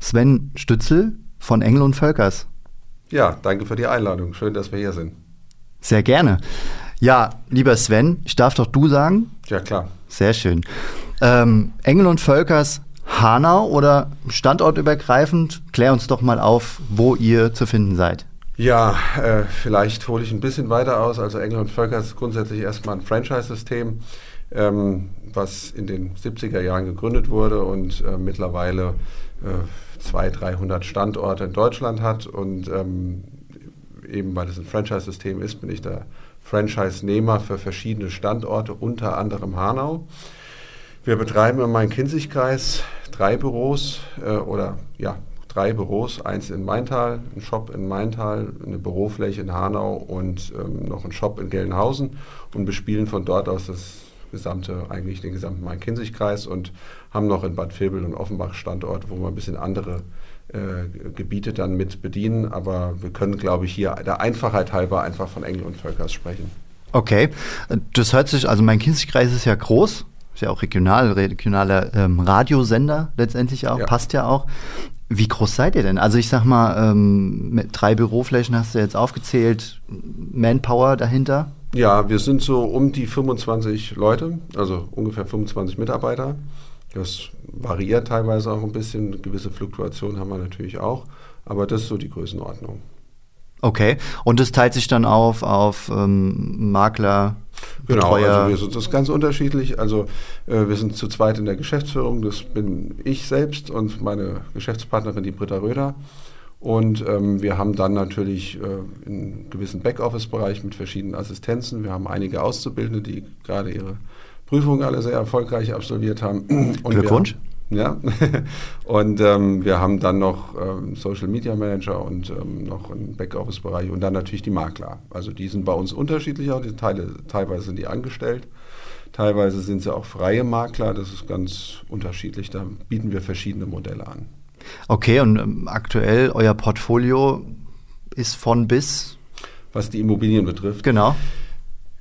Sven Stützel von Engel und Völkers. Ja, danke für die Einladung. Schön, dass wir hier sind. Sehr gerne. Ja, lieber Sven, ich darf doch du sagen. Ja, klar. Sehr schön. Ähm, Engel und Völkers Hanau oder standortübergreifend? Klär uns doch mal auf, wo ihr zu finden seid. Ja, äh, vielleicht hole ich ein bisschen weiter aus. Also Engel und Völker ist grundsätzlich erstmal ein Franchise-System, ähm, was in den 70er Jahren gegründet wurde und äh, mittlerweile äh, 200, 300 Standorte in Deutschland hat. Und ähm, eben weil es ein Franchise-System ist, bin ich der Franchise-Nehmer für verschiedene Standorte, unter anderem Hanau. Wir betreiben im Main-Kinzig-Kreis drei Büros äh, oder ja, drei Büros, eins in Maintal, ein Shop in Maintal, eine Bürofläche in Hanau und ähm, noch ein Shop in Gelnhausen und bespielen von dort aus das gesamte, eigentlich den gesamten Main-Kinzig-Kreis und haben noch in Bad Vilbel und Offenbach Standort, wo wir ein bisschen andere äh, Gebiete dann mit bedienen, aber wir können, glaube ich, hier der Einfachheit halber einfach von Engel und Völkers sprechen. Okay, das hört sich, also mein Kinzigkreis ist ja groß, ist ja auch regional, regionaler ähm, Radiosender letztendlich auch, Ja. passt ja auch. Wie groß seid ihr denn? Also ich sag mal, ähm, mit drei Büroflächen hast du jetzt aufgezählt, Manpower dahinter. Ja, wir sind so um die 25 Leute, also ungefähr 25 Mitarbeiter. Das variiert teilweise auch ein bisschen. Gewisse Fluktuationen haben wir natürlich auch. Aber das ist so die Größenordnung. Okay, und das teilt sich dann auf auf ähm, Makler, Genau, Betreuer. also wir sind das ist ganz unterschiedlich. Also äh, wir sind zu zweit in der Geschäftsführung. Das bin ich selbst und meine Geschäftspartnerin, die Britta Röder. Und ähm, wir haben dann natürlich äh, einen gewissen Backoffice-Bereich mit verschiedenen Assistenzen. Wir haben einige Auszubildende, die gerade ihre Prüfungen alle sehr erfolgreich absolviert haben. Und Glückwunsch. Wir, ja, und ähm, wir haben dann noch ähm, Social Media Manager und ähm, noch einen Backoffice-Bereich und dann natürlich die Makler. Also die sind bei uns unterschiedlich, auch die Teile, teilweise sind die angestellt, teilweise sind sie auch freie Makler, das ist ganz unterschiedlich, da bieten wir verschiedene Modelle an. Okay, und ähm, aktuell euer Portfolio ist von bis, Was die Immobilien betrifft. genau.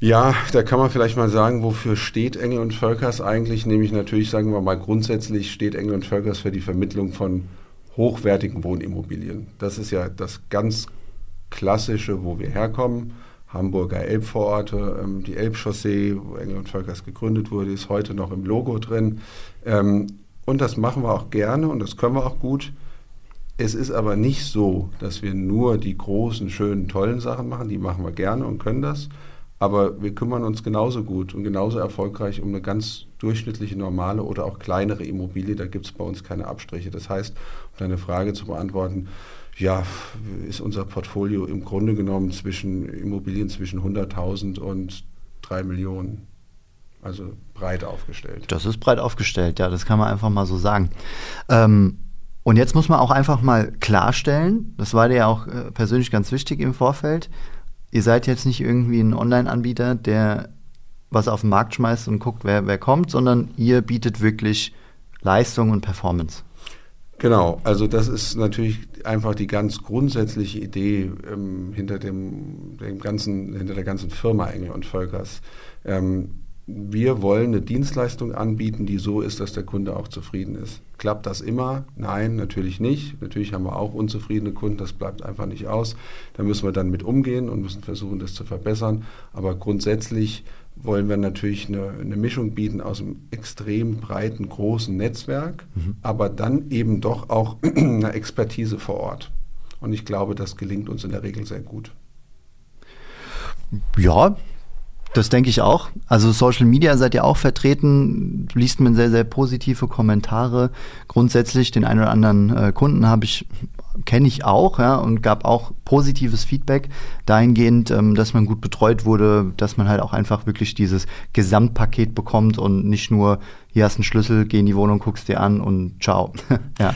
Ja, da kann man vielleicht mal sagen, wofür steht Engel und Völkers eigentlich? Nämlich natürlich, sagen wir mal, grundsätzlich steht Engel und Völkers für die Vermittlung von hochwertigen Wohnimmobilien. Das ist ja das ganz Klassische, wo wir herkommen. Hamburger Elbvororte, ähm, die Elbchaussee, wo Engel und Völkers gegründet wurde, ist heute noch im Logo drin. Ähm, und das machen wir auch gerne und das können wir auch gut. Es ist aber nicht so, dass wir nur die großen, schönen, tollen Sachen machen. Die machen wir gerne und können das. Aber wir kümmern uns genauso gut und genauso erfolgreich um eine ganz durchschnittliche, normale oder auch kleinere Immobilie. Da gibt es bei uns keine Abstriche. Das heißt, um deine Frage zu beantworten, ja, ist unser Portfolio im Grunde genommen zwischen Immobilien zwischen 100.000 und 3 Millionen. Also breit aufgestellt. Das ist breit aufgestellt, ja, das kann man einfach mal so sagen. Ähm, und jetzt muss man auch einfach mal klarstellen, das war dir ja auch äh, persönlich ganz wichtig im Vorfeld, ihr seid jetzt nicht irgendwie ein Online-Anbieter, der was auf den Markt schmeißt und guckt, wer, wer kommt, sondern ihr bietet wirklich Leistung und Performance. Genau, also das ist natürlich einfach die ganz grundsätzliche Idee ähm, hinter dem, dem ganzen, hinter der ganzen Firma Engel und Völkers. Ähm, wir wollen eine Dienstleistung anbieten, die so ist, dass der Kunde auch zufrieden ist. Klappt das immer? Nein, natürlich nicht. Natürlich haben wir auch unzufriedene Kunden, das bleibt einfach nicht aus. Da müssen wir dann mit umgehen und müssen versuchen, das zu verbessern. Aber grundsätzlich wollen wir natürlich eine, eine Mischung bieten aus einem extrem breiten, großen Netzwerk, aber dann eben doch auch eine Expertise vor Ort. Und ich glaube, das gelingt uns in der Regel sehr gut. Ja, das denke ich auch. Also Social Media seid ihr auch vertreten, liest man sehr, sehr positive Kommentare. Grundsätzlich den einen oder anderen äh, Kunden habe ich kenne ich auch, ja, und gab auch positives Feedback dahingehend, ähm, dass man gut betreut wurde, dass man halt auch einfach wirklich dieses Gesamtpaket bekommt und nicht nur, hier hast einen Schlüssel, geh in die Wohnung, guckst dir an und ciao. ja.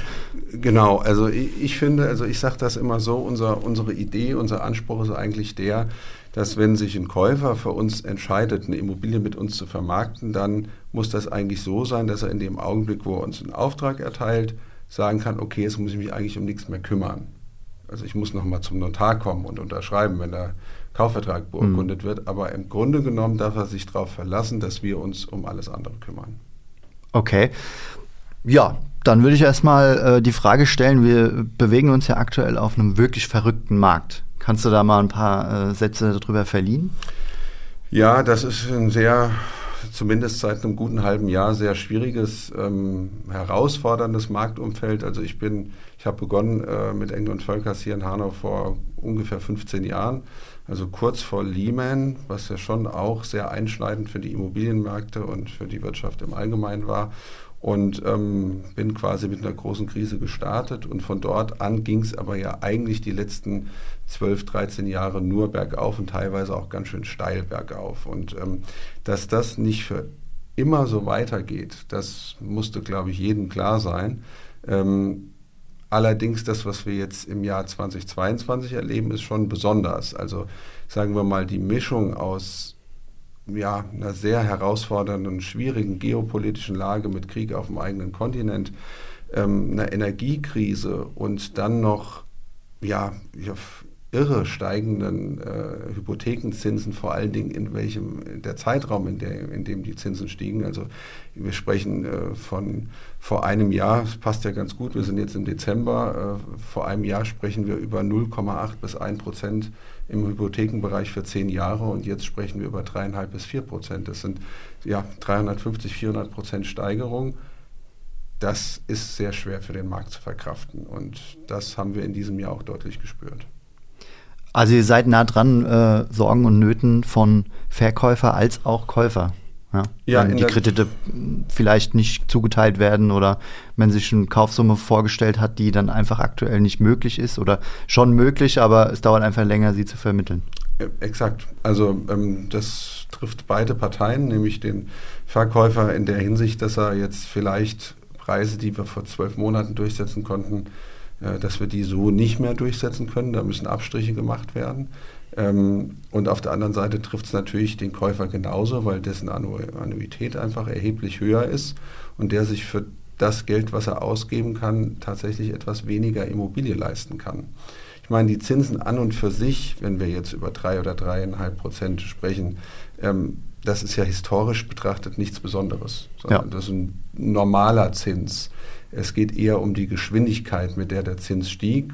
Genau, also ich, ich finde, also ich sage das immer so, unser, unsere Idee, unser Anspruch ist eigentlich der, dass wenn sich ein Käufer für uns entscheidet, eine Immobilie mit uns zu vermarkten, dann muss das eigentlich so sein, dass er in dem Augenblick, wo er uns einen Auftrag erteilt, sagen kann, okay, jetzt muss ich mich eigentlich um nichts mehr kümmern. Also ich muss nochmal zum Notar kommen und unterschreiben, wenn der Kaufvertrag beurkundet mhm. wird. Aber im Grunde genommen darf er sich darauf verlassen, dass wir uns um alles andere kümmern. Okay. Ja, dann würde ich erstmal äh, die Frage stellen, wir bewegen uns ja aktuell auf einem wirklich verrückten Markt. Kannst du da mal ein paar äh, Sätze darüber verlieren? Ja, das ist ein sehr, zumindest seit einem guten halben Jahr, sehr schwieriges, ähm, herausforderndes Marktumfeld. Also ich bin, ich habe begonnen äh, mit Engel und Völkers hier in Hanau vor ungefähr 15 Jahren, also kurz vor Lehman, was ja schon auch sehr einschneidend für die Immobilienmärkte und für die Wirtschaft im Allgemeinen war und ähm, bin quasi mit einer großen Krise gestartet und von dort an ging es aber ja eigentlich die letzten 12, 13 Jahre nur bergauf und teilweise auch ganz schön steil bergauf. Und ähm, dass das nicht für immer so weitergeht, das musste, glaube ich, jedem klar sein. Ähm, allerdings das, was wir jetzt im Jahr 2022 erleben, ist schon besonders. Also sagen wir mal, die Mischung aus ja, einer sehr herausfordernden, schwierigen geopolitischen Lage mit Krieg auf dem eigenen Kontinent, ähm, einer Energiekrise und dann noch ja, irre steigenden äh, Hypothekenzinsen, vor allen Dingen in welchem der Zeitraum, in, der, in dem die Zinsen stiegen. Also wir sprechen äh, von vor einem Jahr, das passt ja ganz gut, wir sind jetzt im Dezember, äh, vor einem Jahr sprechen wir über 0,8 bis 1 Prozent im Hypothekenbereich für zehn Jahre und jetzt sprechen wir über dreieinhalb bis vier Prozent. Das sind ja 350, 400 Prozent Steigerung. Das ist sehr schwer für den Markt zu verkraften und das haben wir in diesem Jahr auch deutlich gespürt. Also ihr seid nah dran, äh, Sorgen und Nöten von Verkäufer als auch Käufer. Ja, ja wenn die Kredite vielleicht nicht zugeteilt werden oder wenn sich eine Kaufsumme vorgestellt hat, die dann einfach aktuell nicht möglich ist oder schon möglich, aber es dauert einfach länger, sie zu vermitteln. Exakt. Also ähm, das trifft beide Parteien, nämlich den Verkäufer in der Hinsicht, dass er jetzt vielleicht Preise, die wir vor zwölf Monaten durchsetzen konnten, dass wir die so nicht mehr durchsetzen können. Da müssen Abstriche gemacht werden. Ähm, und auf der anderen Seite trifft es natürlich den Käufer genauso, weil dessen Annuität einfach erheblich höher ist und der sich für das Geld, was er ausgeben kann, tatsächlich etwas weniger Immobilie leisten kann. Ich meine, die Zinsen an und für sich, wenn wir jetzt über drei oder dreieinhalb Prozent sprechen, ähm, das ist ja historisch betrachtet nichts Besonderes, sondern ja. das ist ein normaler Zins. Es geht eher um die Geschwindigkeit, mit der der Zins stieg,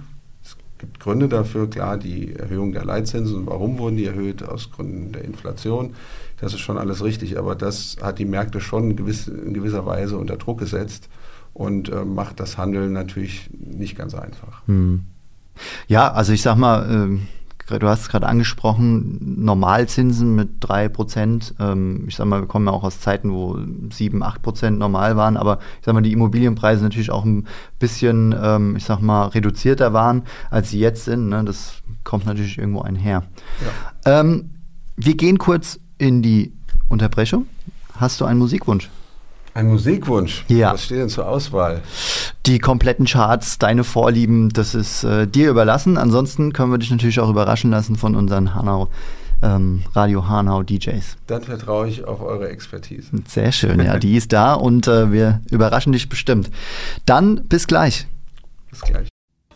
gibt Gründe dafür, klar, die Erhöhung der Leitzinsen. Warum wurden die erhöht? Aus Gründen der Inflation. Das ist schon alles richtig, aber das hat die Märkte schon in gewisser Weise unter Druck gesetzt und äh, macht das Handeln natürlich nicht ganz einfach. Hm. Ja, also ich sag mal, äh du hast es gerade angesprochen, Normalzinsen mit drei Prozent. Ähm, ich sag mal, wir kommen ja auch aus Zeiten, wo sieben, acht Prozent normal waren, aber ich sag mal, die Immobilienpreise natürlich auch ein bisschen, ähm, ich sag mal, reduzierter waren, als sie jetzt sind. Ne? Das kommt natürlich irgendwo einher. Ja. Ähm, wir gehen kurz in die Unterbrechung. Hast du einen Musikwunsch? Ein Musikwunsch? Ja. Was steht denn zur Auswahl? Die kompletten Charts, deine Vorlieben, das ist äh, dir überlassen. Ansonsten können wir dich natürlich auch überraschen lassen von unseren Hanau, ähm, Radio Hanau DJs. Dann vertraue ich auf eure Expertise. Sehr schön, ja, die ist da und äh, wir überraschen dich bestimmt. Dann bis gleich. Bis gleich.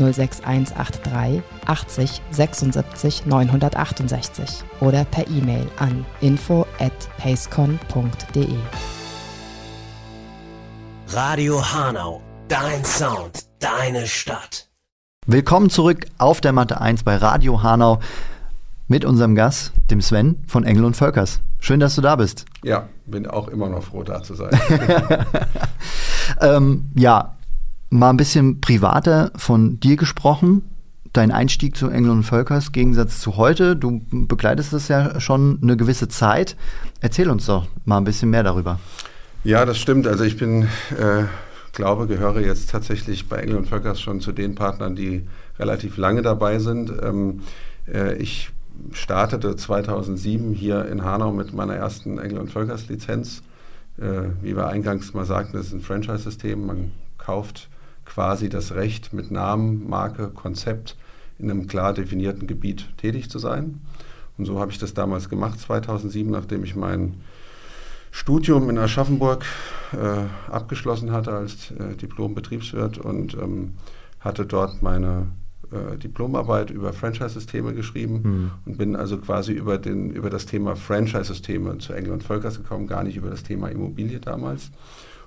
06183 80 76 968 oder per E-Mail an info at pacecon.de. Radio Hanau, dein Sound, deine Stadt. Willkommen zurück auf der Matte 1 bei Radio Hanau. mit unserem Gast, dem Sven von Engel und Völkers. Schön, dass du da bist. Ja, bin auch immer noch froh, da zu sein. ähm, ja, mal ein bisschen privater von dir gesprochen. Dein Einstieg zu Engel und Völkers, Gegensatz zu heute. Du begleitest es ja schon eine gewisse Zeit. Erzähl uns doch mal ein bisschen mehr darüber. Ja, das stimmt. Also ich bin, äh, glaube, gehöre jetzt tatsächlich bei Engel und Völkers schon zu den Partnern, die relativ lange dabei sind. Ähm, äh, ich startete 2007 hier in Hanau mit meiner ersten Engel und Völkers Lizenz. Äh, wie wir eingangs mal sagten, das ist ein Franchise-System. Man kauft quasi das Recht, mit Namen, Marke, Konzept in einem klar definierten Gebiet tätig zu sein. Und so habe ich das damals gemacht, 2007, nachdem ich mein Studium in Aschaffenburg äh, abgeschlossen hatte als äh, Diplom-Betriebswirt und ähm, hatte dort meine äh, Diplomarbeit über Franchise-Systeme geschrieben mhm. und bin also quasi über, den, über das Thema Franchise-Systeme zu Engel und Völkers gekommen, gar nicht über das Thema Immobilie damals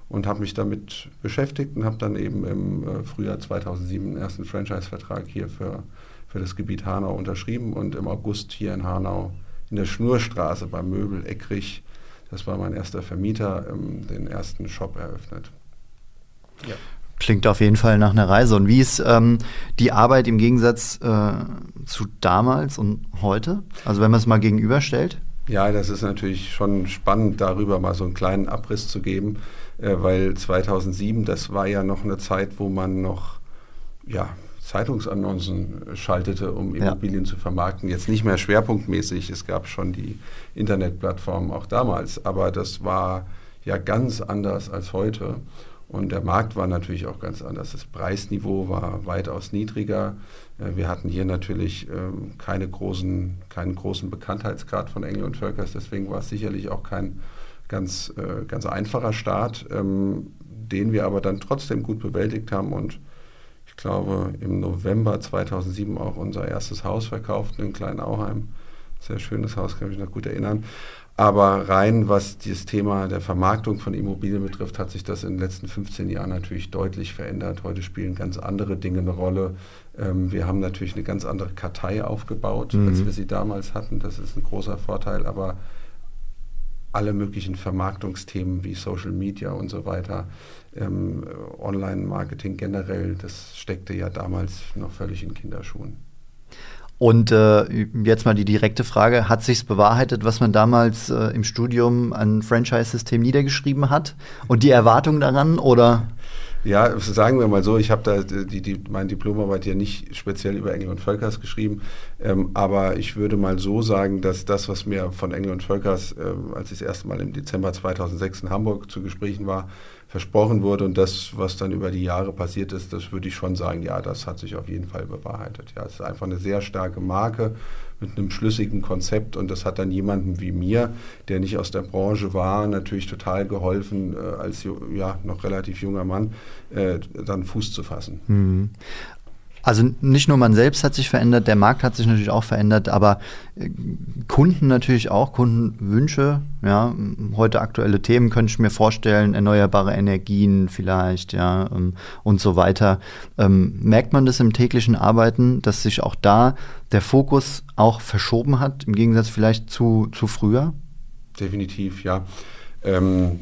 und habe mich damit beschäftigt und habe dann eben im äh, Frühjahr 2007 den ersten Franchise-Vertrag hier für, für das Gebiet Hanau unterschrieben und im August hier in Hanau in der Schnurstraße beim Möbel Eckrich, das war mein erster Vermieter, ähm, den ersten Shop eröffnet. Ja. Klingt auf jeden Fall nach einer Reise. Und wie ist ähm, die Arbeit im Gegensatz äh, zu damals und heute? Also wenn man es mal gegenüberstellt? Ja, das ist natürlich schon spannend, darüber mal so einen kleinen Abriss zu geben, äh, weil 2007, das war ja noch eine Zeit, wo man noch ja, Zeitungsannoncen schaltete, um Immobilien ja. zu vermarkten. Jetzt nicht mehr schwerpunktmäßig, es gab schon die Internetplattformen auch damals, aber das war ja ganz anders als heute. Und der Markt war natürlich auch ganz anders. Das Preisniveau war weitaus niedriger. Äh, wir hatten hier natürlich ähm, keine großen, keinen großen Bekanntheitsgrad von Engel und Völkers, deswegen war es sicherlich auch kein ganz, äh, ganz einfacher Start, ähm, den wir aber dann trotzdem gut bewältigt haben und ich glaube im November 2007 auch unser erstes Haus verkauft in Kleinauheim. Sehr schönes Haus, kann ich mich noch gut erinnern. Aber rein, was dieses Thema der Vermarktung von Immobilien betrifft, hat sich das in den letzten 15 Jahren natürlich deutlich verändert. Heute spielen ganz andere Dinge eine Rolle. Ähm, wir haben natürlich eine ganz andere Kartei aufgebaut, mhm. als wir sie damals hatten. Das ist ein großer Vorteil. Aber alle möglichen Vermarktungsthemen wie Social Media und so weiter, ähm, Online-Marketing generell, das steckte ja damals noch völlig in Kinderschuhen. Und äh, jetzt mal die direkte Frage, hat sich's bewahrheitet, was man damals äh, im Studium an Franchise-System niedergeschrieben hat und die Erwartung daran oder? Ja, sagen wir mal so, ich habe da die, die, meine Diplomarbeit ja nicht speziell über Engel und Völkers geschrieben, ähm, aber ich würde mal so sagen, dass das, was mir von Engel und Völkers, äh, als ich das erste Mal im Dezember 2006 in Hamburg zu Gesprächen war, versprochen wurde und das, was dann über die Jahre passiert ist, das würde ich schon sagen, ja, das hat sich auf jeden Fall bewahrheitet. Ja, es ist einfach eine sehr starke Marke mit einem schlüssigen Konzept und das hat dann jemandem wie mir, der nicht aus der Branche war, natürlich total geholfen, äh, als ja, noch relativ junger Mann, äh, dann Fuß zu fassen. Mhm. Also nicht nur man selbst hat sich verändert, der Markt hat sich natürlich auch verändert, aber äh, Kunden natürlich auch, Kundenwünsche, ja, heute aktuelle Themen könnte ich mir vorstellen, erneuerbare Energien vielleicht, ja, ähm, und so weiter. Ähm, merkt man das im täglichen Arbeiten, dass sich auch da der Fokus auch verschoben hat, im Gegensatz vielleicht zu, zu früher? Definitiv, ja. Ähm,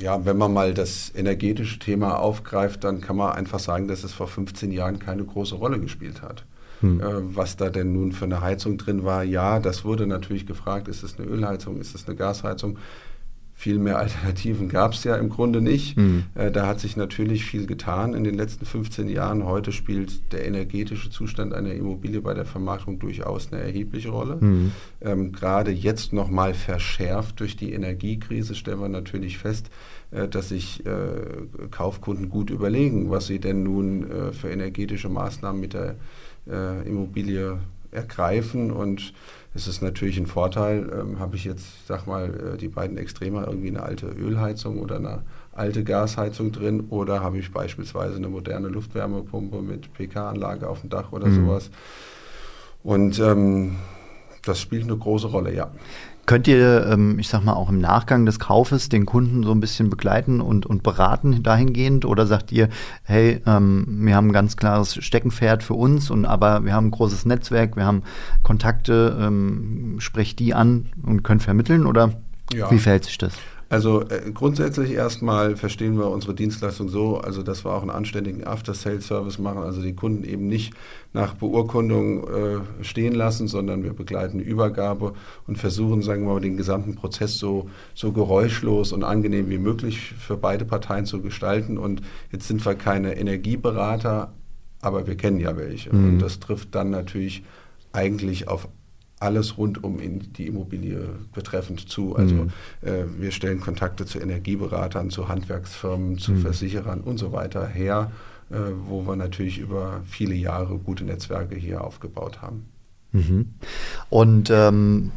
ja, wenn man mal das energetische Thema aufgreift, dann kann man einfach sagen, dass es vor 15 Jahren keine große Rolle gespielt hat. Hm. Äh, was da denn nun für eine Heizung drin war, ja, das wurde natürlich gefragt, ist es eine Ölheizung, ist es eine Gasheizung? Viel mehr Alternativen gab es ja im Grunde nicht. Mhm. Äh, da hat sich natürlich viel getan in den letzten 15 Jahren. Heute spielt der energetische Zustand einer Immobilie bei der Vermarktung durchaus eine erhebliche Rolle. Mhm. Ähm, Gerade jetzt nochmal verschärft durch die Energiekrise stellen wir natürlich fest, äh, dass sich äh, Kaufkunden gut überlegen, was sie denn nun äh, für energetische Maßnahmen mit der äh, Immobilie ergreifen und es ist natürlich ein Vorteil, ähm, habe ich jetzt, sag mal, äh, die beiden Extremer irgendwie eine alte Ölheizung oder eine alte Gasheizung drin oder habe ich beispielsweise eine moderne Luftwärmepumpe mit PK-Anlage auf dem Dach oder mhm. sowas. Und ähm, Das spielt eine große Rolle, ja. Könnt ihr, ähm, ich sag mal, auch im Nachgang des Kaufes den Kunden so ein bisschen begleiten und, und beraten dahingehend? Oder sagt ihr, hey, ähm, wir haben ein ganz klares Steckenpferd für uns, und aber wir haben ein großes Netzwerk, wir haben Kontakte, ähm, sprecht die an und könnt vermitteln? Oder Ja. wie verhält sich das? Also äh, grundsätzlich erstmal verstehen wir unsere Dienstleistung so, also dass wir auch einen anständigen After-Sales-Service machen, also die Kunden eben nicht nach Beurkundung äh, stehen lassen, sondern wir begleiten die Übergabe und versuchen, sagen wir mal, den gesamten Prozess so, so geräuschlos und angenehm wie möglich für beide Parteien zu gestalten. Und jetzt sind wir keine Energieberater, aber wir kennen ja welche. Und das trifft dann natürlich eigentlich auf alles rund um die Immobilie betreffend zu. Also äh, wir stellen Kontakte zu Energieberatern, zu Handwerksfirmen, zu Versicherern und so weiter her, äh, wo wir natürlich über viele Jahre gute Netzwerke hier aufgebaut haben. Mhm. Und ähm,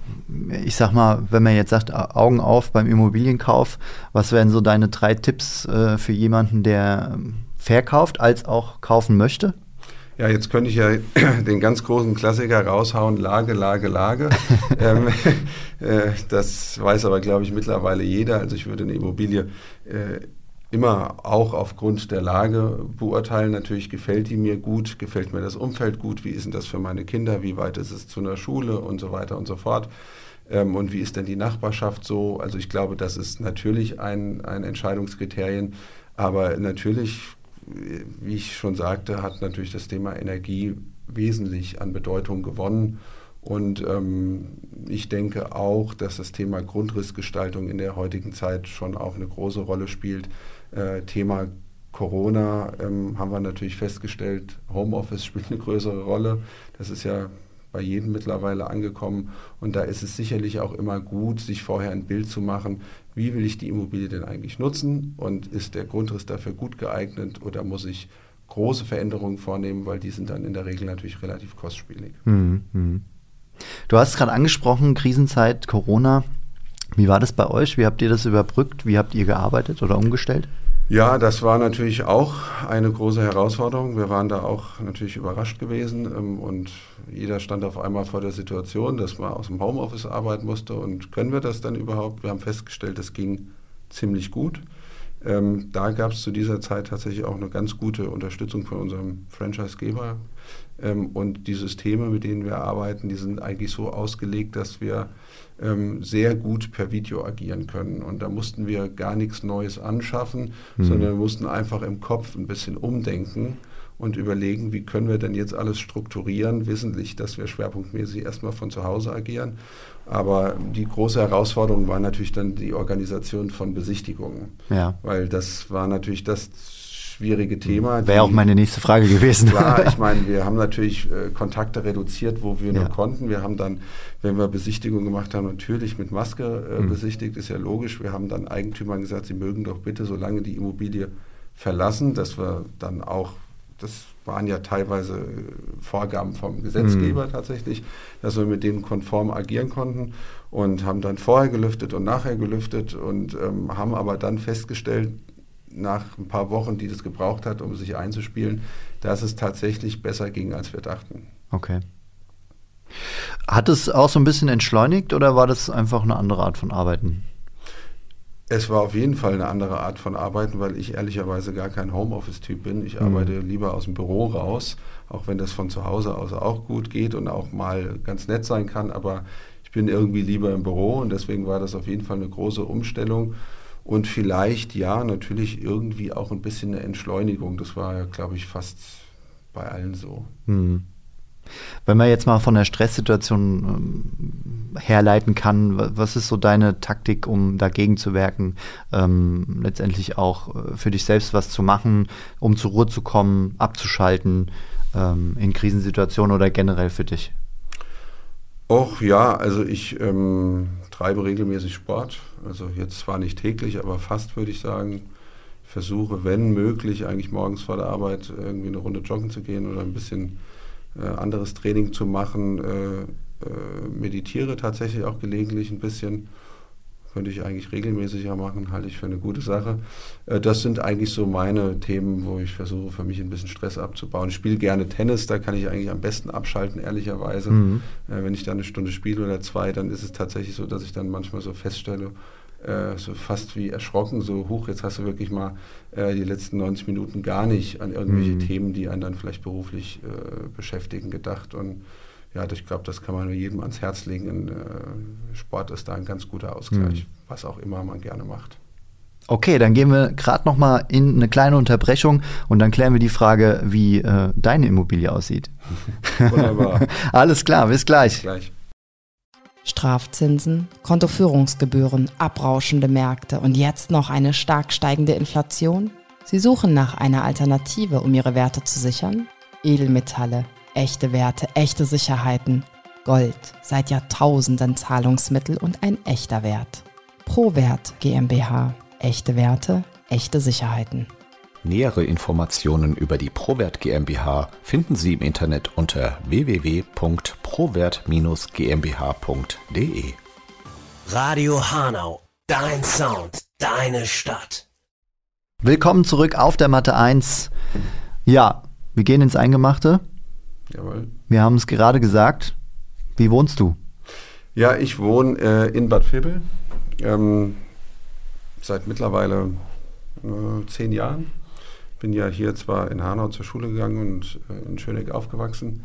ich sag mal, wenn man jetzt sagt, Au- Augen auf beim Immobilienkauf, was wären so deine drei Tipps äh, für jemanden, der ähm, verkauft als auch kaufen möchte? Ja, jetzt könnte ich ja den ganz großen Klassiker raushauen, Lage, Lage, Lage. ähm, äh, das weiß aber, glaube ich, mittlerweile jeder. Also ich würde eine Immobilie äh, immer auch aufgrund der Lage beurteilen. Natürlich gefällt die mir gut, gefällt mir das Umfeld gut, wie ist denn das für meine Kinder, wie weit ist es zu einer Schule und so weiter und so fort. Ähm, und wie ist denn die Nachbarschaft so? Also ich glaube, das ist natürlich ein, ein Entscheidungskriterien. Aber natürlich, wie ich schon sagte, hat natürlich das Thema Energie wesentlich an Bedeutung gewonnen. Und ähm, ich denke auch, dass das Thema Grundrissgestaltung in der heutigen Zeit schon auch eine große Rolle spielt. Äh, Thema Corona ähm, haben wir natürlich festgestellt, Homeoffice spielt eine größere Rolle. Das ist ja bei jedem mittlerweile angekommen. Und da ist es sicherlich auch immer gut, sich vorher ein Bild zu machen, wie will ich die Immobilie denn eigentlich nutzen und ist der Grundriss dafür gut geeignet oder muss ich große Veränderungen vornehmen, weil die sind dann in der Regel natürlich relativ kostspielig. Mhm. mhm. Du hast gerade angesprochen, Krisenzeit, Corona. Wie war das bei euch? Wie habt ihr das überbrückt? Wie habt ihr gearbeitet oder umgestellt? Ja, das war natürlich auch eine große Herausforderung. Wir waren da auch natürlich überrascht gewesen ähm, und jeder stand auf einmal vor der Situation, dass man aus dem Homeoffice arbeiten musste und können wir das dann überhaupt? Wir haben festgestellt, das ging ziemlich gut. Ähm, da gab es zu dieser Zeit tatsächlich auch eine ganz gute Unterstützung von unserem Franchisegeber. Ähm, und die Systeme, mit denen wir arbeiten, die sind eigentlich so ausgelegt, dass wir ähm, sehr gut per Video agieren können. Und da mussten wir gar nichts Neues anschaffen, mhm. sondern wir mussten einfach im Kopf ein bisschen umdenken und überlegen, wie können wir denn jetzt alles strukturieren, wissentlich, dass wir schwerpunktmäßig erstmal von zu Hause agieren. Aber die große Herausforderung war natürlich dann die Organisation von Besichtigungen. Ja. Weil das war natürlich das schwierige Thema. Wäre auch meine nächste Frage gewesen. Klar, ich meine, wir haben natürlich äh, Kontakte reduziert, wo wir ja. nur konnten. Wir haben dann, wenn wir Besichtigungen gemacht haben, natürlich mit Maske äh, mhm. besichtigt, ist ja logisch. Wir haben dann Eigentümern gesagt, sie mögen doch bitte, solange die Immobilie verlassen, dass wir dann auch das waren ja teilweise Vorgaben vom Gesetzgeber mhm. tatsächlich, dass wir mit denen konform agieren konnten und haben dann vorher gelüftet und nachher gelüftet und ähm, haben aber dann festgestellt, nach ein paar Wochen, die das gebraucht hat, um sich einzuspielen, dass es tatsächlich besser ging, als wir dachten. Okay. Hat es auch so ein bisschen entschleunigt oder war das einfach eine andere Art von Arbeiten? Es war auf jeden Fall eine andere Art von Arbeiten, weil ich ehrlicherweise gar kein Homeoffice-Typ bin. Ich mhm. arbeite lieber aus dem Büro raus, auch wenn das von zu Hause aus auch gut geht und auch mal ganz nett sein kann. Aber ich bin irgendwie lieber im Büro und deswegen war das auf jeden Fall eine große Umstellung. Und vielleicht, ja, natürlich irgendwie auch ein bisschen eine Entschleunigung. Das war ja, glaube ich, fast bei allen so. Mhm. Wenn man jetzt mal von der Stresssituation ähm, herleiten kann, was ist so deine Taktik, um dagegen zu wirken, ähm, letztendlich auch äh, für dich selbst was zu machen, um zur Ruhe zu kommen, abzuschalten ähm, in Krisensituationen oder generell für dich? Och ja, also ich ähm, treibe regelmäßig Sport. Also jetzt zwar nicht täglich, aber fast würde ich sagen. Versuche, wenn möglich, eigentlich morgens vor der Arbeit irgendwie eine Runde joggen zu gehen oder ein bisschen äh, anderes Training zu machen. Äh, äh, meditiere tatsächlich auch gelegentlich ein bisschen. Könnte ich eigentlich regelmäßiger machen, halte ich für eine gute Sache. Äh, das sind eigentlich so meine Themen, wo ich versuche, für mich ein bisschen Stress abzubauen. Ich spiele gerne Tennis, da kann ich eigentlich am besten abschalten, ehrlicherweise. Mhm. Äh, wenn ich da eine Stunde spiele oder zwei, dann ist es tatsächlich so, dass ich dann manchmal so feststelle, äh, so fast wie erschrocken, so hoch, jetzt hast du wirklich mal äh, die letzten 90 Minuten gar nicht an irgendwelche mhm. Themen, die einen dann vielleicht beruflich äh, beschäftigen, gedacht. Und ja, ich glaube, das kann man nur jedem ans Herz legen. Äh, Sport ist da ein ganz guter Ausgleich, mhm. was auch immer man gerne macht. Okay, dann gehen wir gerade noch mal in eine kleine Unterbrechung und dann klären wir die Frage, wie äh, deine Immobilie aussieht. Wunderbar. Alles klar, bis gleich. Bis gleich. Strafzinsen, Kontoführungsgebühren, abrauschende Märkte und jetzt noch eine stark steigende Inflation? Sie suchen nach einer Alternative, um ihre Werte zu sichern? Edelmetalle, echte Werte, echte Sicherheiten. Gold, seit Jahrtausenden Zahlungsmittel und ein echter Wert. ProWert GmbH. Echte Werte, echte Sicherheiten. Nähere Informationen über die Prowert GmbH finden Sie im Internet unter www.prowert-gmbh.de. Radio Hanau, dein Sound, deine Stadt. Willkommen zurück auf der Matte 1. Ja, wir gehen ins Eingemachte. Jawohl. Wir haben es gerade gesagt. Wie wohnst du? Ja, ich wohne äh, in Bad Vilbel. Ähm, seit mittlerweile äh, zehn Jahren bin ja hier zwar in Hanau zur Schule gegangen und äh, in Schöneck aufgewachsen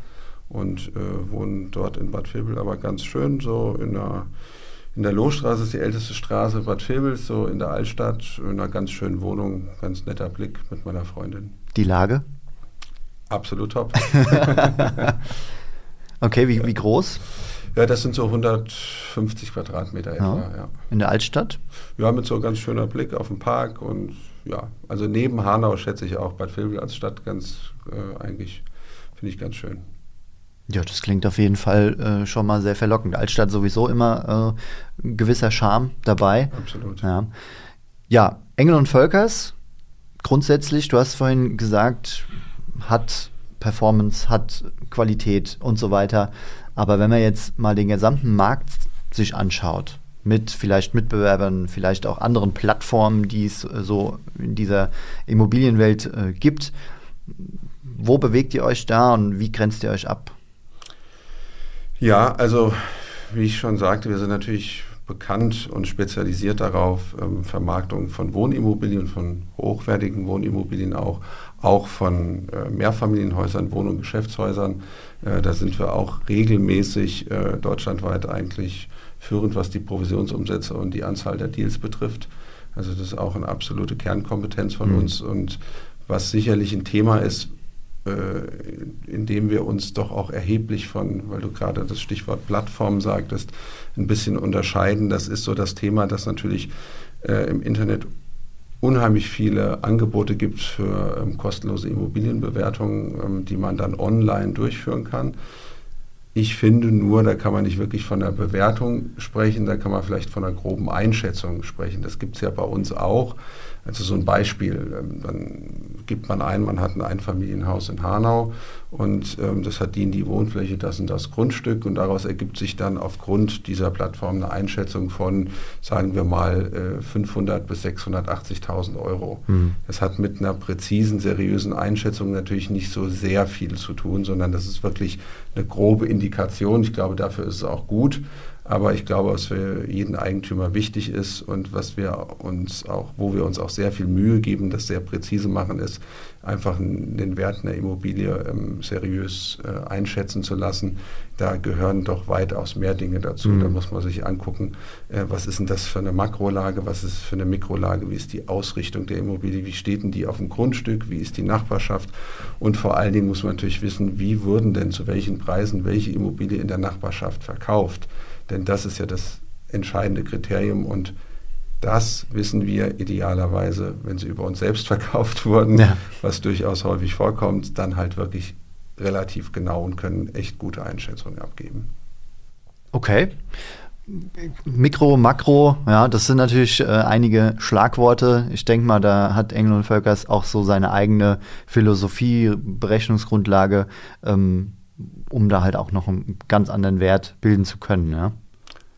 und äh, wohne dort in Bad Vilbel, aber ganz schön, so in der, in der Lohstraße ist die älteste Straße Bad Vilbels, so in der Altstadt, in einer ganz schönen Wohnung, ganz netter Blick mit meiner Freundin. Die Lage? Absolut top. okay, wie, wie groß? Ja, das sind so 150 Quadratmeter etwa. Ja. Ja. In der Altstadt? Ja, mit so ganz schöner Blick auf den Park und ja, also neben Hanau schätze ich auch Bad Vilbel als Stadt ganz äh, eigentlich, finde ich ganz schön. Ja, das klingt auf jeden Fall äh, schon mal sehr verlockend. Altstadt sowieso immer äh, ein gewisser Charme dabei. Absolut. Ja. ja, Engel und Völkers, grundsätzlich, du hast vorhin gesagt, hat Performance, hat Qualität und so weiter. Aber wenn man jetzt mal den gesamten Markt sich anschaut, mit vielleicht Mitbewerbern, vielleicht auch anderen Plattformen, die es äh, so in dieser Immobilienwelt äh, gibt. Wo bewegt ihr euch da und wie grenzt ihr euch ab? Ja, also wie ich schon sagte, wir sind natürlich bekannt und spezialisiert darauf, ähm, Vermarktung von Wohnimmobilien, von hochwertigen Wohnimmobilien auch, auch von äh, Mehrfamilienhäusern, Wohn- und Geschäftshäusern. Äh, da sind wir auch regelmäßig äh, deutschlandweit eigentlich führend, was die Provisionsumsätze und die Anzahl der Deals betrifft. Also das ist auch eine absolute Kernkompetenz von mhm. uns und was sicherlich ein Thema ist, äh, in dem wir uns doch auch erheblich von, weil du gerade das Stichwort Plattform sagtest, ein bisschen unterscheiden. Das ist so das Thema, dass natürlich äh, im Internet unheimlich viele Angebote gibt für ähm, kostenlose Immobilienbewertungen, ähm, die man dann online durchführen kann. Ich finde nur, da kann man nicht wirklich von einer Bewertung sprechen, da kann man vielleicht von einer groben Einschätzung sprechen. Das gibt es ja bei uns auch. Also so ein Beispiel, ähm, dann gibt man ein, man hat ein Einfamilienhaus in Hanau und ähm, das hat die in die Wohnfläche, das und das Grundstück und daraus ergibt sich dann aufgrund dieser Plattform eine Einschätzung von, sagen wir mal, äh, 500 bis 680.000 Euro. Mhm. Das hat mit einer präzisen, seriösen Einschätzung natürlich nicht so sehr viel zu tun, sondern das ist wirklich eine grobe Indikation. Ich glaube, dafür ist es auch gut. Aber ich glaube, was für jeden Eigentümer wichtig ist und was wir uns auch, wo wir uns auch sehr viel Mühe geben, das sehr präzise machen, ist einfach den Wert einer Immobilie ähm, seriös äh, einschätzen zu lassen. Da gehören doch weitaus mehr Dinge dazu. Mhm. Da muss man sich angucken, äh, was ist denn das für eine Makrolage, was ist für eine Mikrolage, wie ist die Ausrichtung der Immobilie, wie steht denn die auf dem Grundstück, wie ist die Nachbarschaft und vor allen Dingen muss man natürlich wissen, wie wurden denn zu welchen Preisen welche Immobilie in der Nachbarschaft verkauft. Denn das ist ja das entscheidende Kriterium und das wissen wir idealerweise, wenn sie über uns selbst verkauft wurden, ja. was durchaus häufig vorkommt, dann halt wirklich relativ genau und können echt gute Einschätzungen abgeben. Okay. Mikro, Makro, ja, das sind natürlich äh, einige Schlagworte. Ich denke mal, da hat Engel und Völkers auch so seine eigene Philosophie, Berechnungsgrundlage, ähm, um da halt auch noch einen ganz anderen Wert bilden zu können. Ja?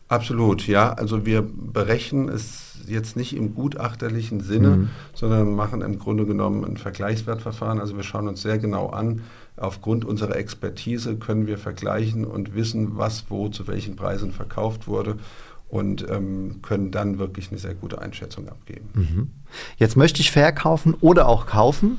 Absolut, ja. Also wir berechnen es jetzt nicht im gutachterlichen Sinne, mhm. sondern machen im Grunde genommen ein Vergleichswertverfahren. Also wir schauen uns sehr genau an. Aufgrund unserer Expertise können wir vergleichen und wissen, was wo zu welchen Preisen verkauft wurde und ähm, können dann wirklich eine sehr gute Einschätzung abgeben. Mhm. Jetzt möchte ich verkaufen oder auch kaufen.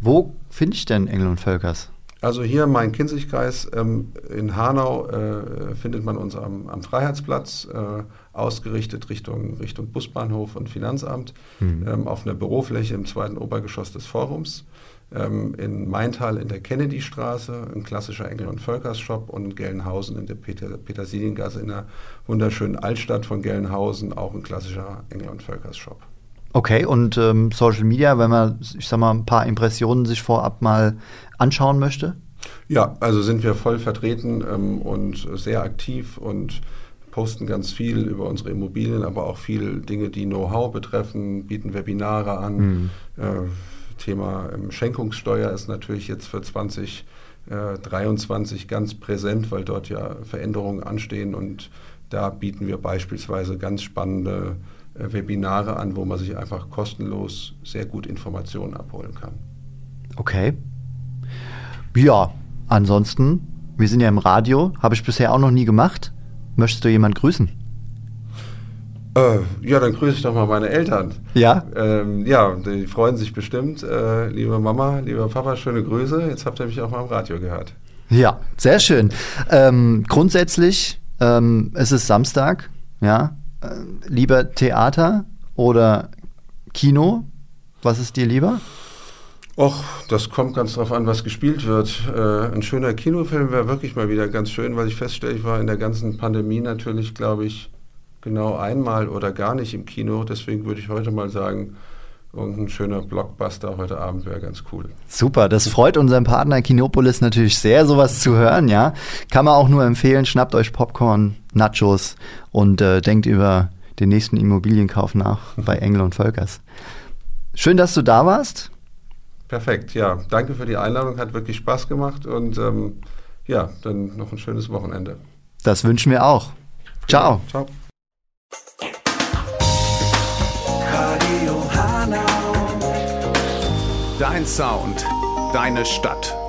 Wo finde ich denn Engel und Völkers? Also hier im Main-Kinzig-Kreis ähm, in Hanau äh, findet man uns am, am Freiheitsplatz, äh, ausgerichtet Richtung, Richtung Busbahnhof und Finanzamt, mhm. ähm, auf einer Bürofläche im zweiten Obergeschoss des Forums. Ähm, in Maintal in der Kennedy-Straße, ein klassischer Engel- und Völkers-Shop und in Gelnhausen in der Peter, Petersiliengasse in der wunderschönen Altstadt von Gelnhausen, auch ein klassischer Engel- und Völkers-Shop. Okay, und ähm, Social Media, wenn man, ich sag mal, ein paar Impressionen sich vorab mal anschauen möchte? Ja, also sind wir voll vertreten ähm, und sehr aktiv und posten ganz viel über unsere Immobilien, aber auch viel Dinge, die Know-how betreffen, bieten Webinare an. Mhm. Äh, Thema ähm, Schenkungssteuer ist natürlich jetzt für 2023 äh, ganz präsent, weil dort ja Veränderungen anstehen und da bieten wir beispielsweise ganz spannende äh, Webinare an, wo man sich einfach kostenlos sehr gut Informationen abholen kann. Okay. Ja, ansonsten, wir sind ja im Radio, habe ich bisher auch noch nie gemacht. Möchtest du jemand grüßen? Äh, ja, dann grüße ich doch mal meine Eltern. Ja? Ähm, ja, die freuen sich bestimmt. Äh, liebe Mama, lieber Papa, schöne Grüße. Jetzt habt ihr mich auch mal im Radio gehört. Ja, sehr schön. Ähm, grundsätzlich, ähm, es ist Samstag, ja. Äh, lieber Theater oder Kino? Was ist dir lieber? Och, das kommt ganz drauf an, was gespielt wird. Äh, ein schöner Kinofilm wäre wirklich mal wieder ganz schön, weil ich feststelle, ich war in der ganzen Pandemie natürlich, glaube ich, genau einmal oder gar nicht im Kino. Deswegen würde ich heute mal sagen, irgendein schöner Blockbuster heute Abend wäre ganz cool. Super, das freut unseren Partner Kinopolis natürlich sehr, sowas zu hören, ja. Kann man auch nur empfehlen, schnappt euch Popcorn, Nachos und äh, denkt über den nächsten Immobilienkauf nach bei Engel und Völkers. Schön, dass du da warst. Perfekt, ja. Danke für die Einladung, hat wirklich Spaß gemacht und ähm, ja, dann noch ein schönes Wochenende. Das wünschen wir auch. Ciao. Ciao. Dein Sound, deine Stadt.